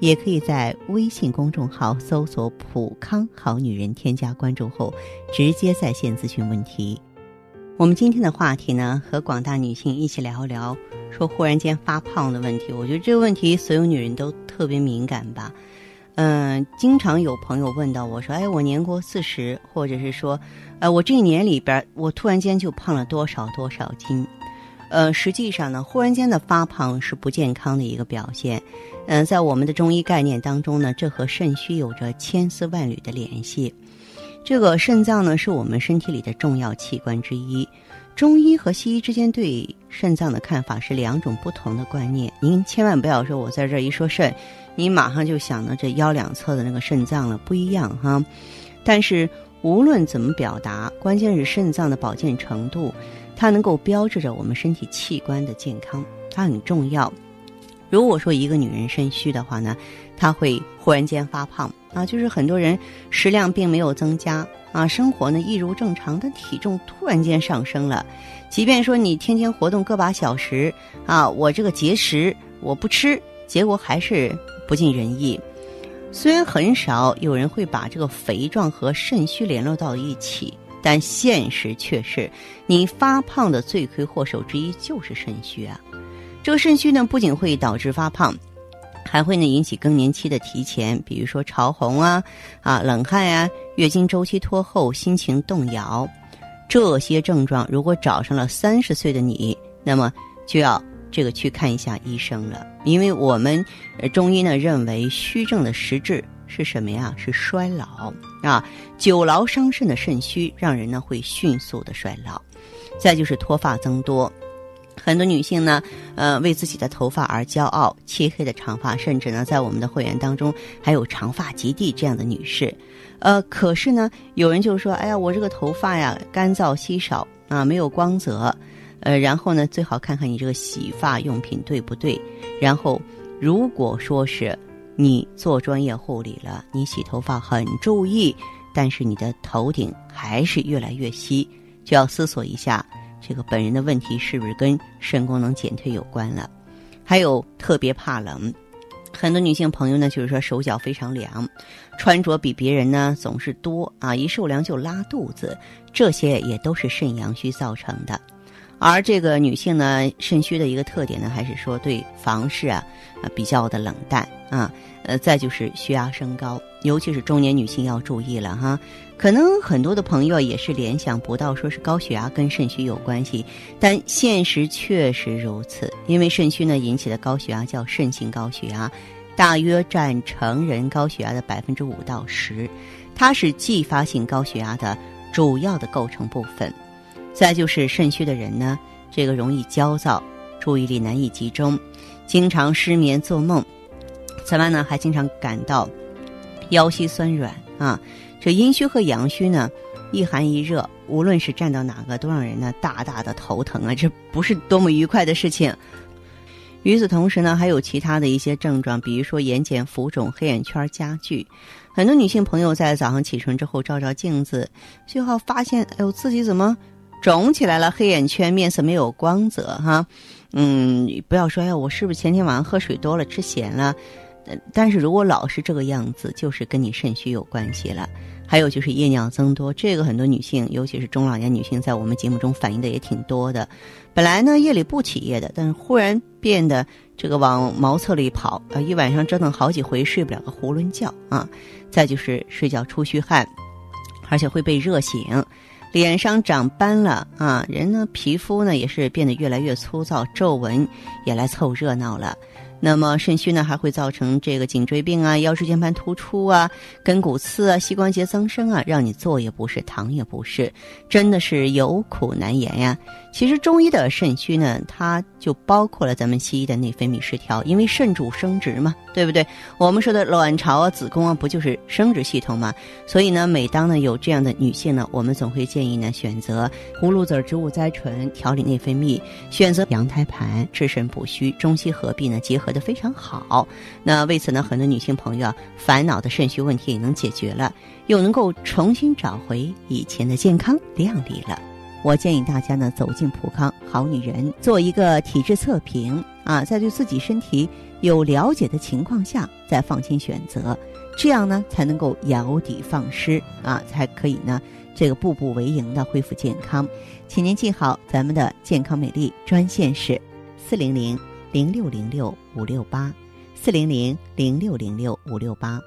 也可以在微信公众号搜索“普康好女人”，添加关注后，直接在线咨询问题。我们今天的话题呢，和广大女性一起聊聊，说忽然间发胖的问题。我觉得这个问题，所有女人都特别敏感吧。嗯，经常有朋友问到我说：“哎，我年过四十，或者是说，呃，我这一年里边，我突然间就胖了多少多少斤。”呃，实际上呢，忽然间的发胖是不健康的一个表现。嗯，在我们的中医概念当中呢，这和肾虚有着千丝万缕的联系。这个肾脏呢，是我们身体里的重要器官之一。中医和西医之间对肾脏的看法是两种不同的观念。您千万不要说我在这一说肾，你马上就想到这腰两侧的那个肾脏了，不一样哈。但是无论怎么表达，关键是肾脏的保健程度。它能够标志着我们身体器官的健康，它很重要。如果说一个女人肾虚的话呢，她会忽然间发胖啊，就是很多人食量并没有增加啊，生活呢一如正常，但体重突然间上升了。即便说你天天活动个把小时啊，我这个节食我不吃，结果还是不尽人意。虽然很少有人会把这个肥壮和肾虚联络到一起。但现实却是，你发胖的罪魁祸首之一就是肾虚啊。这个肾虚呢，不仅会导致发胖，还会呢引起更年期的提前，比如说潮红啊、啊冷汗呀、月经周期拖后、心情动摇。这些症状如果找上了三十岁的你，那么就要这个去看一下医生了，因为我们中医呢认为虚症的实质。是什么呀？是衰老啊！久劳伤肾的肾虚，让人呢会迅速的衰老。再就是脱发增多，很多女性呢，呃，为自己的头发而骄傲，漆黑的长发，甚至呢，在我们的会员当中还有长发及地这样的女士。呃，可是呢，有人就说：“哎呀，我这个头发呀，干燥稀少啊，没有光泽。”呃，然后呢，最好看看你这个洗发用品对不对。然后，如果说是。你做专业护理了，你洗头发很注意，但是你的头顶还是越来越稀，就要思索一下，这个本人的问题是不是跟肾功能减退有关了？还有特别怕冷，很多女性朋友呢，就是说手脚非常凉，穿着比别人呢总是多啊，一受凉就拉肚子，这些也都是肾阳虚造成的。而这个女性呢，肾虚的一个特点呢，还是说对房事啊，啊比较的冷淡啊，呃，再就是血压升高，尤其是中年女性要注意了哈。可能很多的朋友也是联想不到说是高血压跟肾虚有关系，但现实确实如此。因为肾虚呢引起的高血压叫肾性高血压，大约占成人高血压的百分之五到十，它是继发性高血压的主要的构成部分。再就是肾虚的人呢，这个容易焦躁，注意力难以集中，经常失眠做梦。此外呢，还经常感到腰膝酸软啊。这阴虚和阳虚呢，一寒一热，无论是站到哪个，都让人呢大大的头疼啊，这不是多么愉快的事情。与此同时呢，还有其他的一些症状，比如说眼睑浮肿、黑眼圈加剧。很多女性朋友在早上起床之后照照镜子，最后发现，哎呦，自己怎么？肿起来了，黑眼圈，面色没有光泽，哈，嗯，不要说呀，我是不是前天晚上喝水多了，吃咸了？但是如果老是这个样子，就是跟你肾虚有关系了。还有就是夜尿增多，这个很多女性，尤其是中老年女性，在我们节目中反映的也挺多的。本来呢夜里不起夜的，但是忽然变得这个往茅厕里跑，啊，一晚上折腾好几回睡不了个囫囵觉啊。再就是睡觉出虚汗，而且会被热醒。脸上长斑了啊，人呢皮肤呢也是变得越来越粗糙，皱纹也来凑热闹了。那么肾虚呢，还会造成这个颈椎病啊、腰椎间盘突出啊、跟骨刺啊、膝关节增生啊，让你坐也不是，躺也不是，真的是有苦难言呀。其实中医的肾虚呢，它就包括了咱们西医的内分泌失调，因为肾主生殖嘛，对不对？我们说的卵巢啊、子宫啊，不就是生殖系统嘛？所以呢，每当呢有这样的女性呢，我们总会建议呢选择葫芦籽植物甾醇调理内分泌，选择羊胎盘治肾补虚，中西合璧呢结合合的非常好。那为此呢，很多女性朋友，烦恼的肾虚问题也能解决了，又能够重新找回以前的健康靓丽了。我建议大家呢走进普康好女人，做一个体质测评啊，在对自己身体有了解的情况下，再放心选择，这样呢才能够咬底放矢啊，才可以呢这个步步为营的恢复健康。请您记好咱们的健康美丽专线是四零零零六零六五六八四零零零六零六五六八。